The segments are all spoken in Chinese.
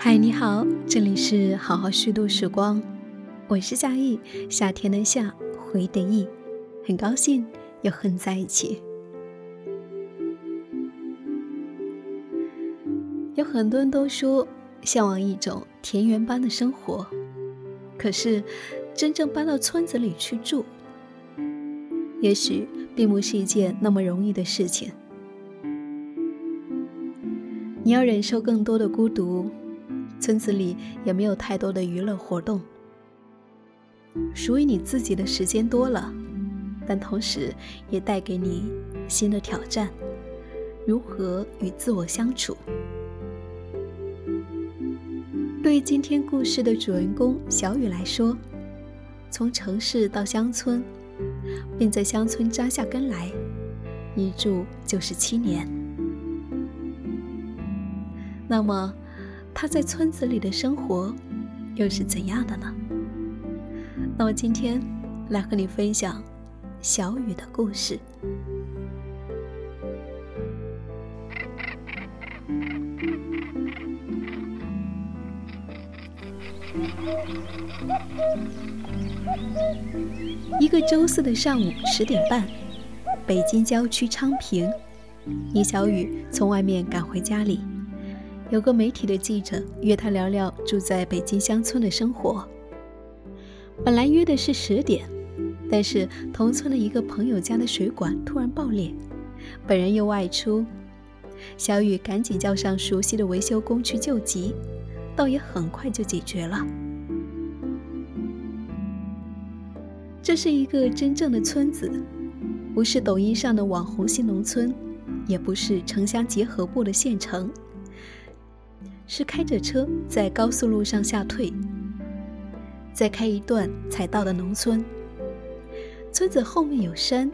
嗨，你好，这里是好好虚度时光，我是夏意，夏天的夏，回的意，很高兴又和你在一起。有很多人都说向往一种田园般的生活，可是真正搬到村子里去住，也许并不是一件那么容易的事情。你要忍受更多的孤独。村子里也没有太多的娱乐活动，属于你自己的时间多了，但同时也带给你新的挑战：如何与自我相处？对于今天故事的主人公小雨来说，从城市到乡村，并在乡村扎下根来，一住就是七年。那么，他在村子里的生活又是怎样的呢？那我今天来和你分享小雨的故事。一个周四的上午十点半，北京郊区昌平，倪小雨从外面赶回家里。有个媒体的记者约他聊聊住在北京乡村的生活。本来约的是十点，但是同村的一个朋友家的水管突然爆裂，本人又外出，小雨赶紧叫上熟悉的维修工去救急，倒也很快就解决了。这是一个真正的村子，不是抖音上的网红新农村，也不是城乡结合部的县城。是开着车在高速路上下退，再开一段才到的农村。村子后面有山，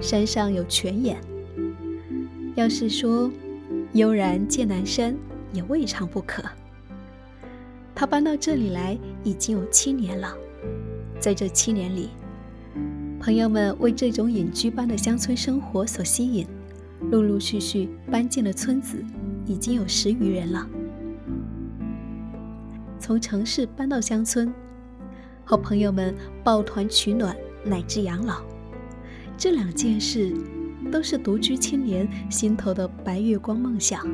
山上有泉眼。要是说悠然见南山，也未尝不可。他搬到这里来已经有七年了，在这七年里，朋友们为这种隐居般的乡村生活所吸引，陆陆续续搬进了村子，已经有十余人了。从城市搬到乡村，和朋友们抱团取暖乃至养老，这两件事都是独居青年心头的白月光梦想。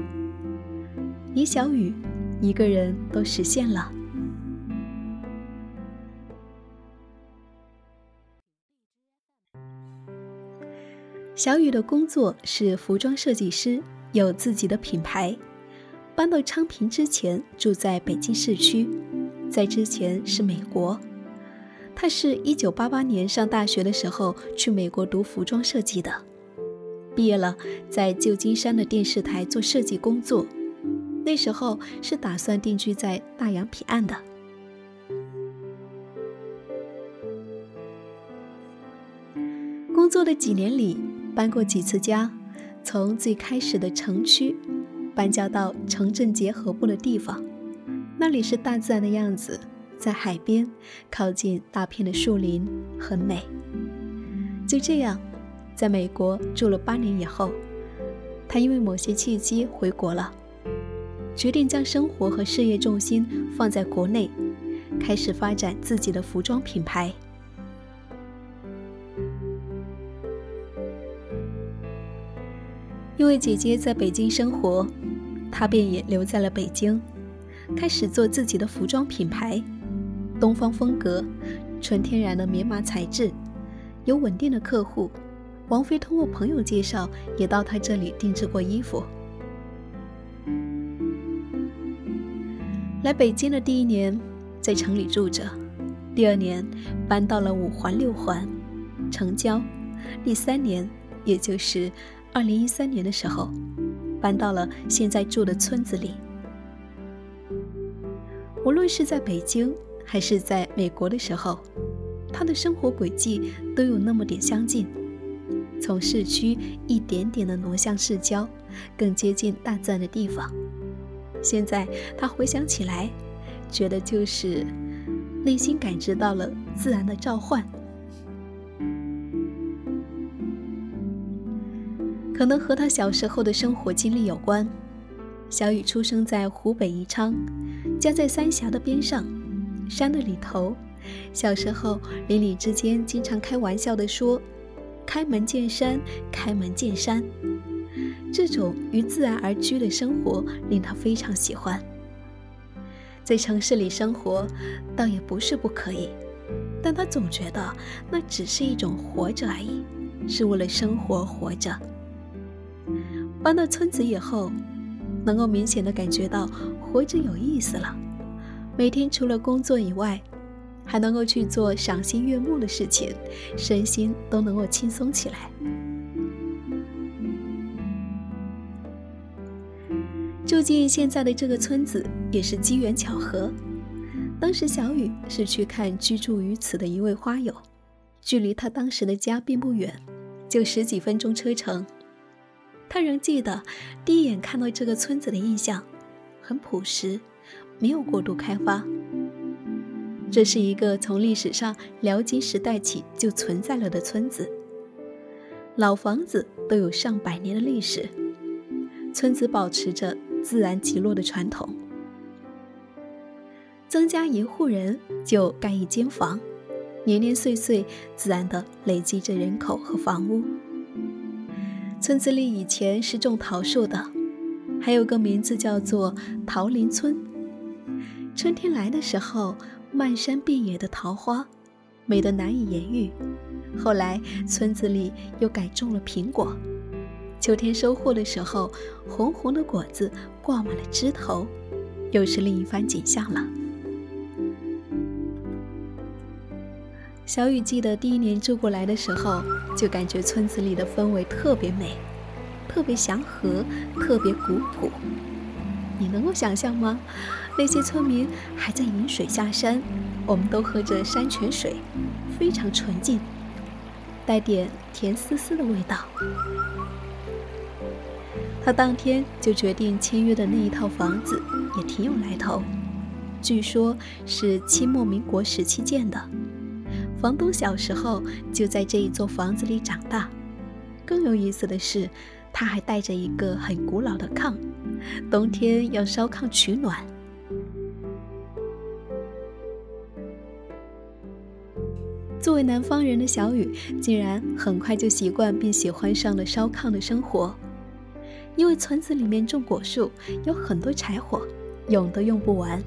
李小雨一个人都实现了。小雨的工作是服装设计师，有自己的品牌。搬到昌平之前，住在北京市区，在之前是美国。他是一九八八年上大学的时候去美国读服装设计的，毕业了在旧金山的电视台做设计工作。那时候是打算定居在大洋彼岸的。工作的几年里，搬过几次家，从最开始的城区。搬家到城镇结合部的地方，那里是大自然的样子，在海边，靠近大片的树林，很美。就这样，在美国住了八年以后，他因为某些契机回国了，决定将生活和事业重心放在国内，开始发展自己的服装品牌。因为姐姐在北京生活。她便也留在了北京，开始做自己的服装品牌，东方风格，纯天然的棉麻材质，有稳定的客户。王菲通过朋友介绍，也到他这里定制过衣服。来北京的第一年，在城里住着；第二年搬到了五环六环，城郊；第三年，也就是二零一三年的时候。搬到了现在住的村子里。无论是在北京还是在美国的时候，他的生活轨迹都有那么点相近，从市区一点点的挪向市郊，更接近大自然的地方。现在他回想起来，觉得就是内心感知到了自然的召唤。可能和他小时候的生活经历有关。小雨出生在湖北宜昌，家在三峡的边上，山的里头。小时候，邻里之间经常开玩笑地说：“开门见山，开门见山。”这种与自然而居的生活令他非常喜欢。在城市里生活，倒也不是不可以，但他总觉得那只是一种活着而已，是为了生活活着。搬到村子以后，能够明显的感觉到活着有意思了。每天除了工作以外，还能够去做赏心悦目的事情，身心都能够轻松起来。住进现在的这个村子也是机缘巧合。当时小雨是去看居住于此的一位花友，距离他当时的家并不远，就十几分钟车程。他仍记得第一眼看到这个村子的印象，很朴实，没有过度开发。这是一个从历史上辽金时代起就存在了的村子，老房子都有上百年的历史，村子保持着自然极落的传统。增加一户人就盖一间房，年年岁岁自然的累积着人口和房屋。村子里以前是种桃树的，还有个名字叫做桃林村。春天来的时候。漫山遍野的桃花，美得难以言喻。后来村子里又改种了苹果，秋天收获的时候，红红的果子挂满了枝头，又是另一番景象了。小雨记得第一年住过来的时候，就感觉村子里的氛围特别美，特别祥和，特别古朴。你能够想象吗？那些村民还在饮水下山，我们都喝着山泉水，非常纯净，带点甜丝丝的味道。他当天就决定签约的那一套房子也挺有来头，据说是清末民国时期建的，房东小时候就在这一座房子里长大。更有意思的是，他还带着一个很古老的炕，冬天要烧炕取暖。作为南方人的小雨，竟然很快就习惯并喜欢上了烧炕的生活。因为村子里面种果树，有很多柴火，用都用不完，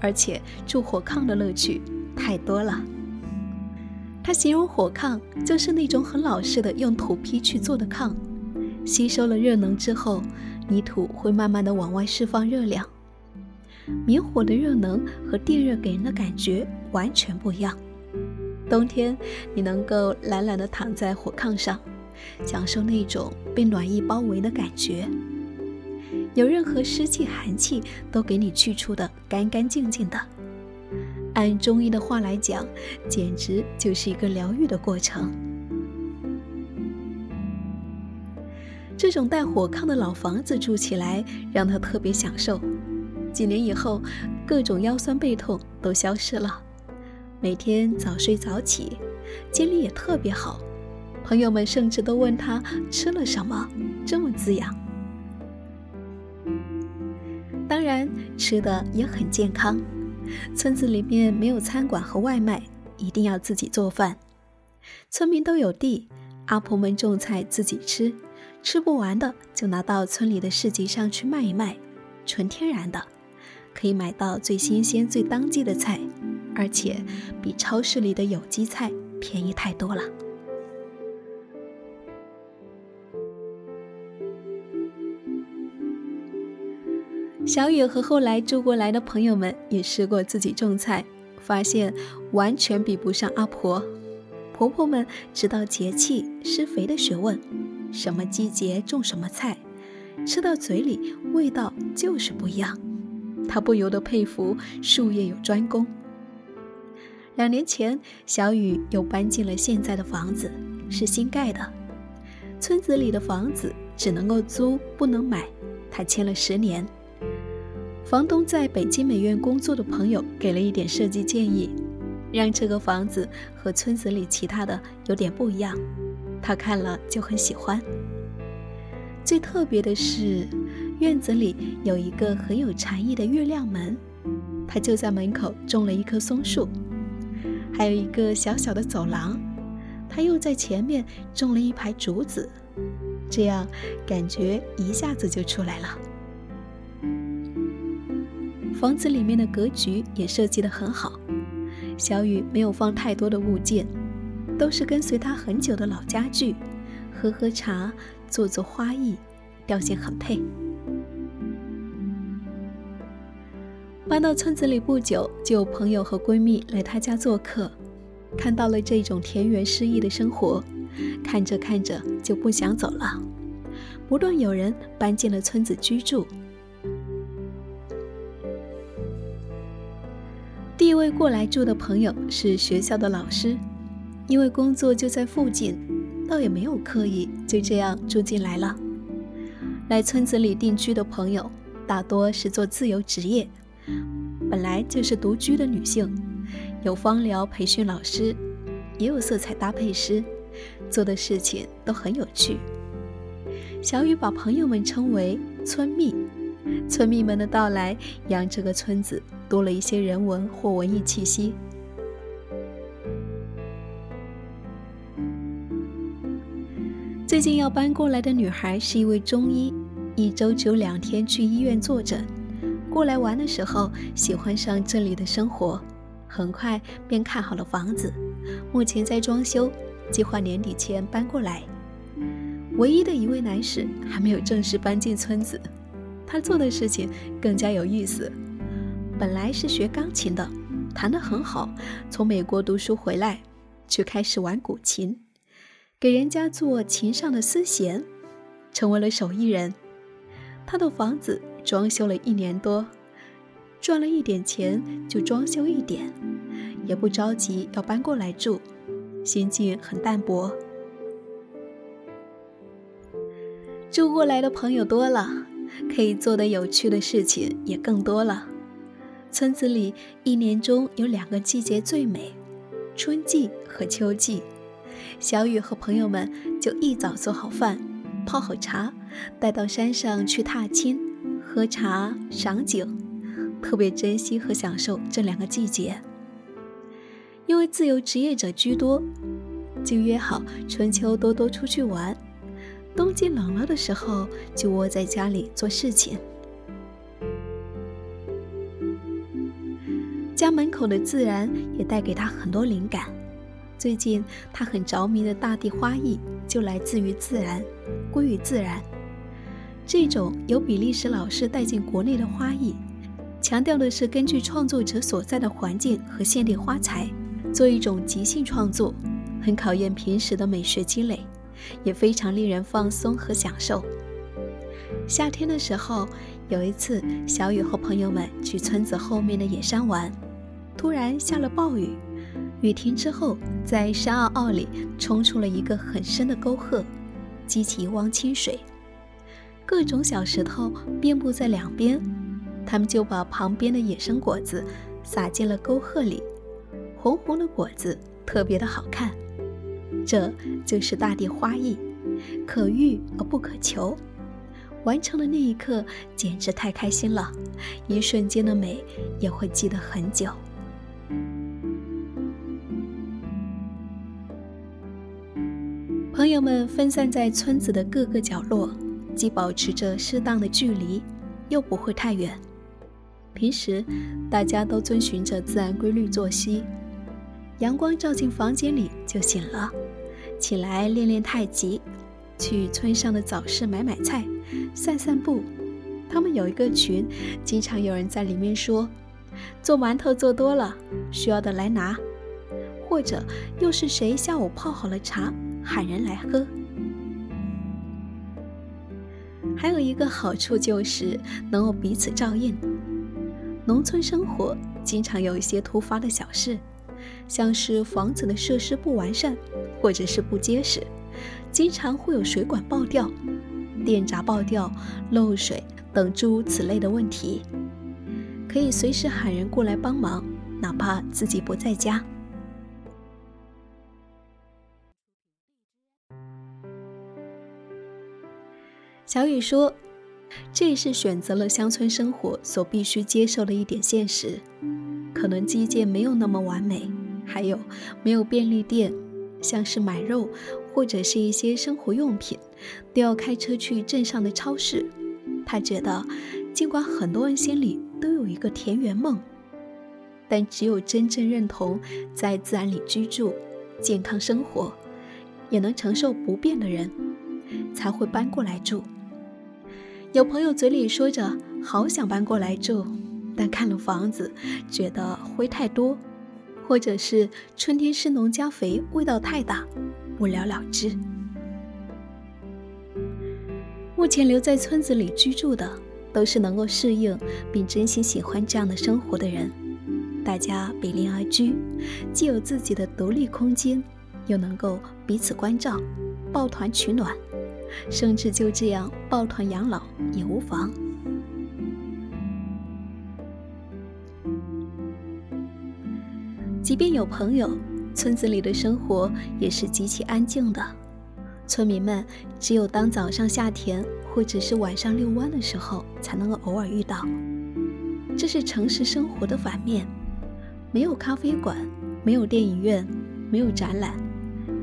而且住火炕的乐趣太多了。他形容火炕就是那种很老式的用土坯去做的炕，吸收了热能之后，泥土会慢慢的往外释放热量。明火的热能和电热给人的感觉完全不一样。冬天，你能够懒懒地躺在火炕上，享受那种被暖意包围的感觉，有任何湿气、寒气都给你去除的干干净净的。按中医的话来讲，简直就是一个疗愈的过程。这种带火炕的老房子住起来，让他特别享受。几年以后，各种腰酸背痛都消失了。每天早睡早起，精力也特别好。朋友们甚至都问他吃了什么，这么滋养。当然，吃的也很健康。村子里面没有餐馆和外卖，一定要自己做饭。村民都有地，阿婆们种菜自己吃，吃不完的就拿到村里的市集上去卖一卖，纯天然的，可以买到最新鲜、最当季的菜。而且比超市里的有机菜便宜太多了。小雨和后来住过来的朋友们也试过自己种菜，发现完全比不上阿婆。婆婆们知道节气、施肥的学问，什么季节种什么菜，吃到嘴里味道就是不一样。她不由得佩服术业有专攻。两年前，小雨又搬进了现在的房子，是新盖的。村子里的房子只能够租，不能买。他签了十年。房东在北京美院工作的朋友给了一点设计建议，让这个房子和村子里其他的有点不一样。他看了就很喜欢。最特别的是，院子里有一个很有禅意的月亮门。他就在门口种了一棵松树，还有一个小小的走廊，他又在前面种了一排竹子，这样感觉一下子就出来了。房子里面的格局也设计得很好，小雨没有放太多的物件，都是跟随他很久的老家具，喝喝茶，做做花艺，调性很配。搬到村子里不久，就有朋友和闺蜜来她家做客，看到了这种田园诗意的生活，看着看着就不想走了。不断有人搬进了村子居住。第一位过来住的朋友是学校的老师，因为工作就在附近，倒也没有刻意，就这样住进来了。来村子里定居的朋友大多是做自由职业。本来就是独居的女性，有芳疗培训老师，也有色彩搭配师，做的事情都很有趣。小雨把朋友们称为村蜜，村蜜们的到来让这个村子多了一些人文或文艺气息。最近要搬过来的女孩是一位中医，一周只有两天去医院坐诊。过来玩的时候，喜欢上这里的生活，很快便看好了房子，目前在装修，计划年底前搬过来。唯一的一位男士还没有正式搬进村子，他做的事情更加有意思。本来是学钢琴的，弹得很好，从美国读书回来，却开始玩古琴，给人家做琴上的丝弦，成为了手艺人。他的房子。装修了一年多，赚了一点钱就装修一点，也不着急要搬过来住，心境很淡泊。住过来的朋友多了，可以做的有趣的事情也更多了。村子里一年中有两个季节最美，春季和秋季。小雨和朋友们就一早做好饭，泡好茶，带到山上去踏青。喝茶赏景，特别珍惜和享受这两个季节。因为自由职业者居多，就约好春秋多多出去玩，冬季冷了的时候就窝在家里做事情。家门口的自然也带给他很多灵感。最近他很着迷的大地花艺，就来自于自然，归于自然。这种由比利时老师带进国内的花艺，强调的是根据创作者所在的环境和限定花材，做一种即兴创作，很考验平时的美学积累，也非常令人放松和享受。夏天的时候，有一次，小雨和朋友们去村子后面的野山玩，突然下了暴雨，雨停之后，在山坳坳里冲出了一个很深的沟壑，激起一汪清水。各种小石头遍布在两边，他们就把旁边的野生果子撒进了沟壑里，红红的果子特别的好看。这就是大地花艺，可遇而不可求。完成的那一刻简直太开心了，一瞬间的美也会记得很久。朋友们分散在村子的各个角落。既保持着适当的距离，又不会太远。平时大家都遵循着自然规律作息，阳光照进房间里就醒了，起来练练太极，去村上的早市买买菜，散散步。他们有一个群，经常有人在里面说：“做馒头做多了，需要的来拿。”或者又是谁下午泡好了茶，喊人来喝。还有一个好处就是能够彼此照应。农村生活经常有一些突发的小事，像是房子的设施不完善，或者是不结实，经常会有水管爆掉、电闸爆掉、漏水等诸如此类的问题，可以随时喊人过来帮忙，哪怕自己不在家。小雨说：“这也是选择了乡村生活所必须接受的一点现实。可能基建没有那么完美，还有没有便利店，像是买肉或者是一些生活用品，都要开车去镇上的超市。他觉得，尽管很多人心里都有一个田园梦，但只有真正认同在自然里居住、健康生活，也能承受不便的人，才会搬过来住。有朋友嘴里说着好想搬过来住，但看了房子，觉得灰太多，或者是春天施农加肥味道太大，不了了之。目前留在村子里居住的，都是能够适应并真心喜欢这样的生活的人。大家比邻而居，既有自己的独立空间，又能够彼此关照，抱团取暖。甚至就这样抱团养老也无妨。即便有朋友，村子里的生活也是极其安静的。村民们只有当早上下田或者是晚上遛弯的时候，才能够偶尔遇到。这是城市生活的反面：没有咖啡馆，没有电影院，没有展览，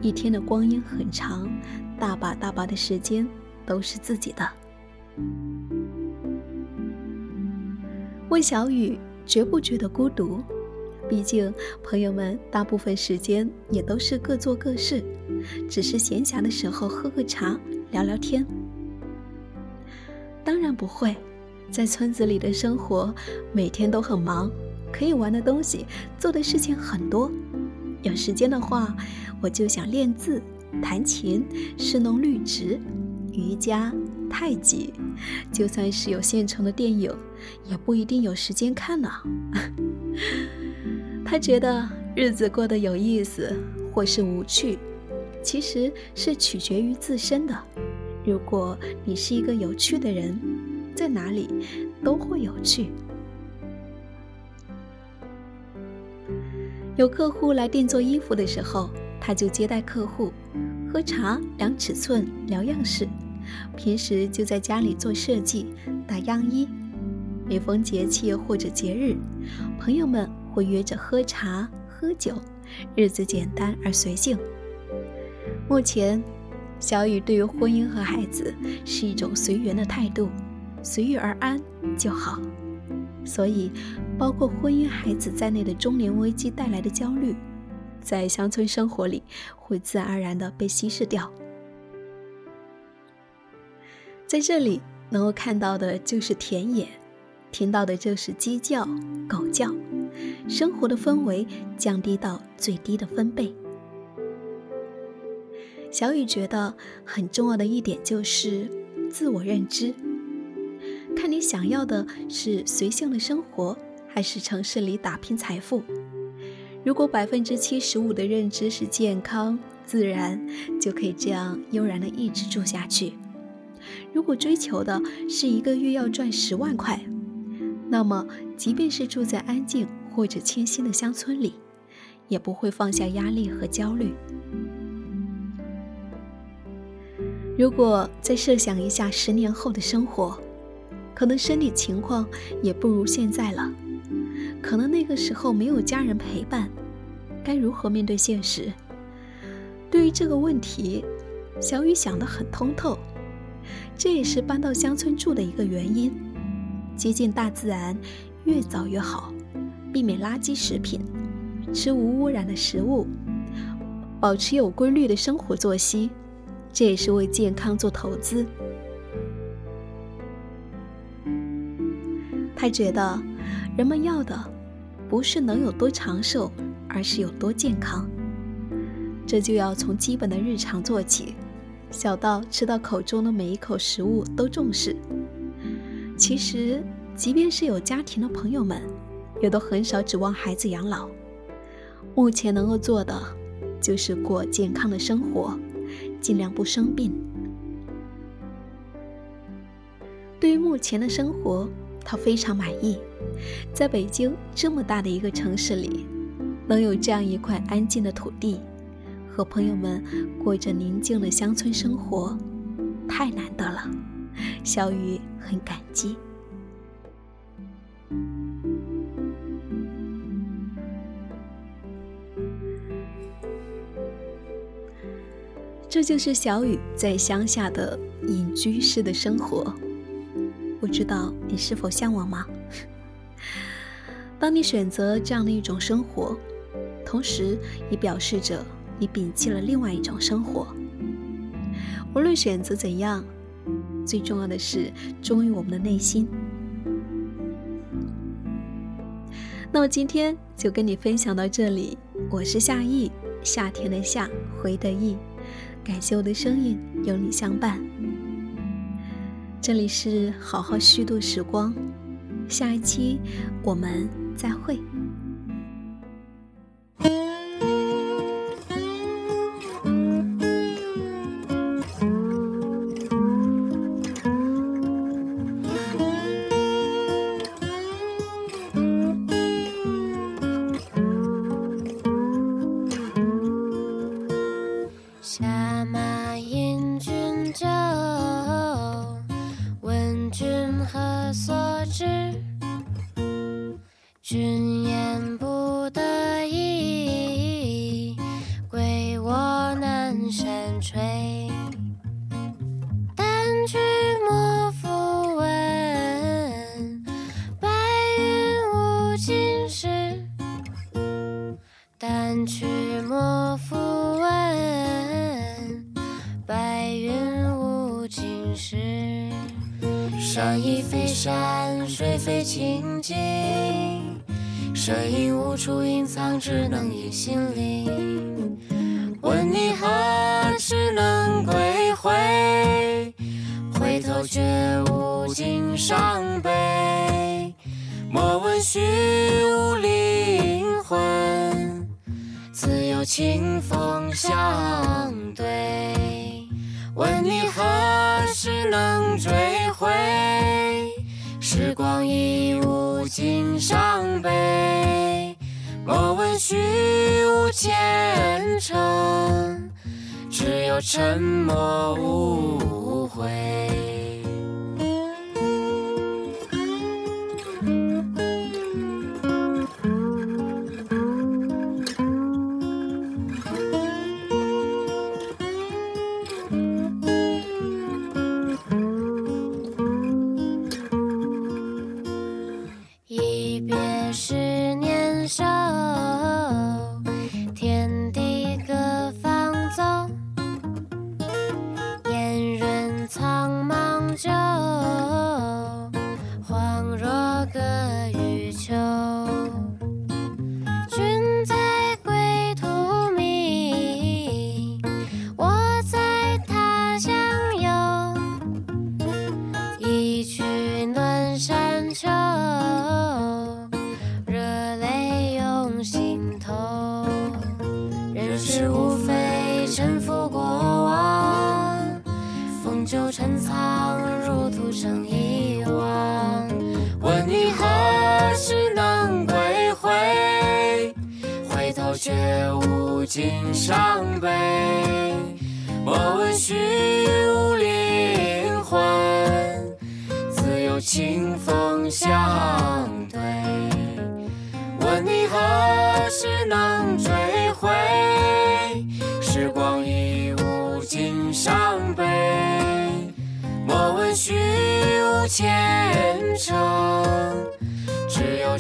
一天的光阴很长。大把大把的时间都是自己的。问小雨觉不觉得孤独？毕竟朋友们大部分时间也都是各做各事，只是闲暇的时候喝喝茶、聊聊天。当然不会，在村子里的生活每天都很忙，可以玩的东西、做的事情很多。有时间的话，我就想练字。弹琴、侍弄绿植、瑜伽、太极，就算是有现成的电影，也不一定有时间看呢。他觉得日子过得有意思或是无趣，其实是取决于自身的。如果你是一个有趣的人，在哪里都会有趣。有客户来定做衣服的时候。他就接待客户，喝茶、量尺寸、聊样式。平时就在家里做设计、打样衣。每逢节气或者节日，朋友们会约着喝茶、喝酒，日子简单而随性。目前，小雨对于婚姻和孩子是一种随缘的态度，随遇而安就好。所以，包括婚姻、孩子在内的中年危机带来的焦虑。在乡村生活里，会自然而然的被稀释掉。在这里，能够看到的就是田野，听到的就是鸡叫、狗叫，生活的氛围降低到最低的分贝。小雨觉得很重要的一点就是自我认知，看你想要的是随性的生活，还是城市里打拼财富。如果百分之七十五的认知是健康自然，就可以这样悠然的一直住下去。如果追求的是一个月要赚十万块，那么即便是住在安静或者清新的乡村里，也不会放下压力和焦虑。如果再设想一下十年后的生活，可能身体情况也不如现在了。可能那个时候没有家人陪伴，该如何面对现实？对于这个问题，小雨想得很通透。这也是搬到乡村住的一个原因：接近大自然，越早越好；避免垃圾食品，吃无污染的食物，保持有规律的生活作息，这也是为健康做投资。他觉得。人们要的不是能有多长寿，而是有多健康。这就要从基本的日常做起，小到吃到口中的每一口食物都重视。其实，即便是有家庭的朋友们，也都很少指望孩子养老。目前能够做的，就是过健康的生活，尽量不生病。对于目前的生活，他非常满意。在北京这么大的一个城市里，能有这样一块安静的土地，和朋友们过着宁静的乡村生活，太难得了。小雨很感激。这就是小雨在乡下的隐居式的生活，不知道你是否向往吗？当你选择这样的一种生活，同时也表示着你摒弃了另外一种生活。无论选择怎样，最重要的是忠于我们的内心。那么今天就跟你分享到这里，我是夏意，夏天的夏，回的意。感谢我的声音有你相伴，这里是好好虚度时光，下一期我们再会。君。身影无处隐藏，只能隐心灵。问你何时能归回？回头却无尽伤悲。莫问虚无灵魂，自有清风相对。问你何时能追回？光已无尽伤悲。莫问虚无前程，只有沉默无悔。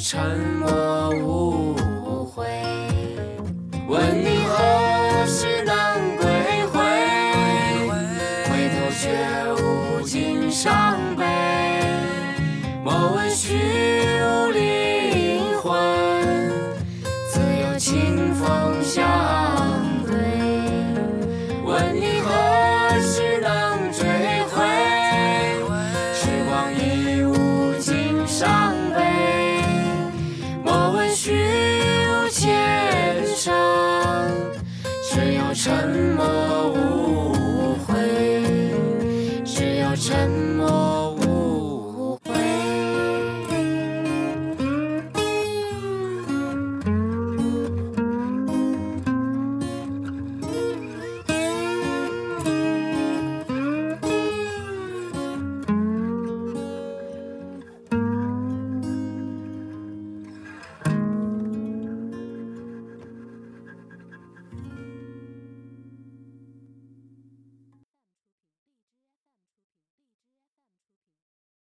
沉默无悔，问你何时能归回？回头却无尽伤悲。